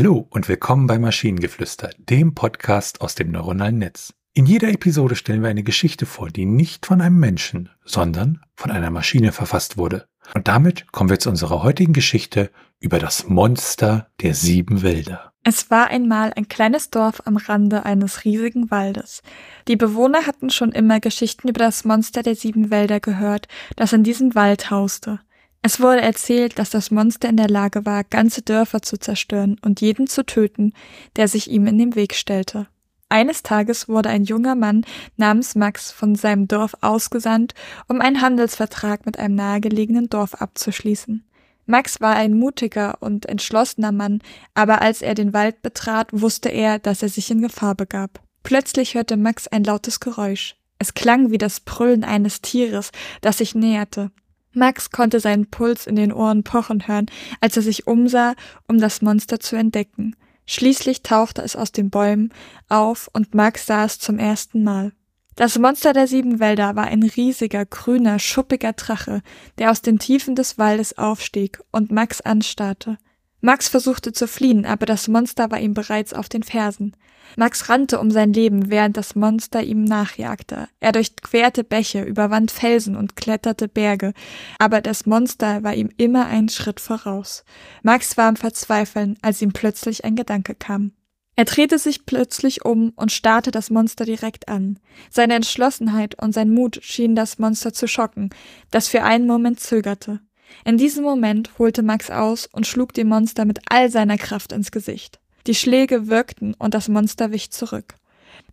Hallo und willkommen bei Maschinengeflüster, dem Podcast aus dem neuronalen Netz. In jeder Episode stellen wir eine Geschichte vor, die nicht von einem Menschen, sondern von einer Maschine verfasst wurde. Und damit kommen wir zu unserer heutigen Geschichte über das Monster der sieben Wälder. Es war einmal ein kleines Dorf am Rande eines riesigen Waldes. Die Bewohner hatten schon immer Geschichten über das Monster der sieben Wälder gehört, das in diesem Wald hauste. Es wurde erzählt, dass das Monster in der Lage war, ganze Dörfer zu zerstören und jeden zu töten, der sich ihm in den Weg stellte. Eines Tages wurde ein junger Mann namens Max von seinem Dorf ausgesandt, um einen Handelsvertrag mit einem nahegelegenen Dorf abzuschließen. Max war ein mutiger und entschlossener Mann, aber als er den Wald betrat, wusste er, dass er sich in Gefahr begab. Plötzlich hörte Max ein lautes Geräusch. Es klang wie das Brüllen eines Tieres, das sich näherte. Max konnte seinen Puls in den Ohren pochen hören, als er sich umsah, um das Monster zu entdecken. Schließlich tauchte es aus den Bäumen auf und Max sah es zum ersten Mal. Das Monster der sieben Wälder war ein riesiger, grüner, schuppiger Drache, der aus den Tiefen des Waldes aufstieg und Max anstarrte. Max versuchte zu fliehen, aber das Monster war ihm bereits auf den Fersen. Max rannte um sein Leben, während das Monster ihm nachjagte. Er durchquerte Bäche, überwand Felsen und kletterte Berge, aber das Monster war ihm immer einen Schritt voraus. Max war im Verzweifeln, als ihm plötzlich ein Gedanke kam. Er drehte sich plötzlich um und starrte das Monster direkt an. Seine Entschlossenheit und sein Mut schienen das Monster zu schocken, das für einen Moment zögerte. In diesem Moment holte Max aus und schlug dem Monster mit all seiner Kraft ins Gesicht. Die Schläge wirkten und das Monster wich zurück.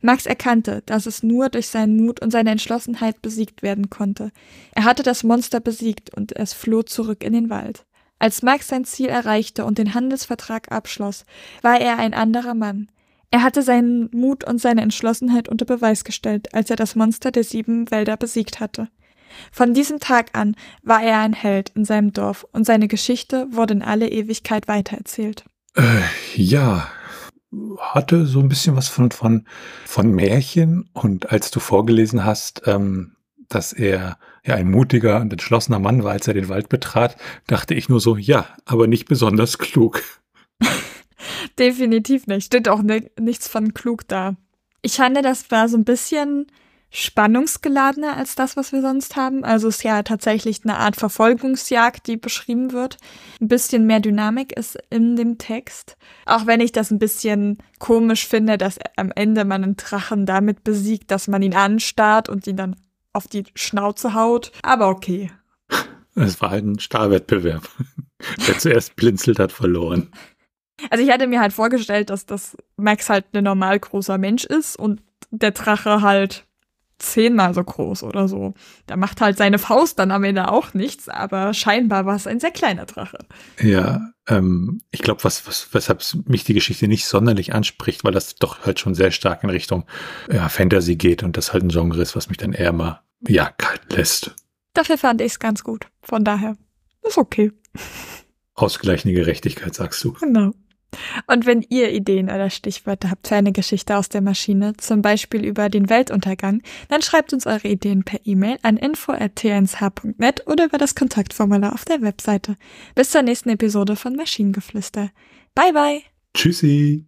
Max erkannte, dass es nur durch seinen Mut und seine Entschlossenheit besiegt werden konnte. Er hatte das Monster besiegt und es floh zurück in den Wald. Als Max sein Ziel erreichte und den Handelsvertrag abschloss, war er ein anderer Mann. Er hatte seinen Mut und seine Entschlossenheit unter Beweis gestellt, als er das Monster der sieben Wälder besiegt hatte. Von diesem Tag an war er ein Held in seinem Dorf und seine Geschichte wurde in alle Ewigkeit weitererzählt. Äh, ja, hatte so ein bisschen was von, von, von Märchen und als du vorgelesen hast, ähm, dass er ja ein mutiger und entschlossener Mann war, als er den Wald betrat, dachte ich nur so, ja, aber nicht besonders klug. Definitiv nicht. Steht auch ne, nichts von klug da. Ich fand, das war so ein bisschen spannungsgeladener als das, was wir sonst haben. Also es ist ja tatsächlich eine Art Verfolgungsjagd, die beschrieben wird. Ein bisschen mehr Dynamik ist in dem Text. Auch wenn ich das ein bisschen komisch finde, dass am Ende man einen Drachen damit besiegt, dass man ihn anstarrt und ihn dann auf die Schnauze haut. Aber okay. Es war halt ein Starrwettbewerb. Wer zuerst blinzelt, hat verloren. Also ich hatte mir halt vorgestellt, dass das Max halt ein normal großer Mensch ist und der Drache halt zehnmal so groß oder so. Da macht halt seine Faust dann am Ende auch nichts, aber scheinbar war es ein sehr kleiner Drache. Ja, ähm, ich glaube, was, was, weshalb mich die Geschichte nicht sonderlich anspricht, weil das doch halt schon sehr stark in Richtung ja, Fantasy geht und das halt ein Genre ist, was mich dann eher mal, ja, kalt lässt. Dafür fand ich es ganz gut. Von daher ist okay. Ausgleichende Gerechtigkeit, sagst du. Genau. Und wenn ihr Ideen oder Stichwörter habt für eine Geschichte aus der Maschine, zum Beispiel über den Weltuntergang, dann schreibt uns eure Ideen per E-Mail an info.tnsh.net oder über das Kontaktformular auf der Webseite. Bis zur nächsten Episode von Maschinengeflüster. Bye bye. Tschüssi.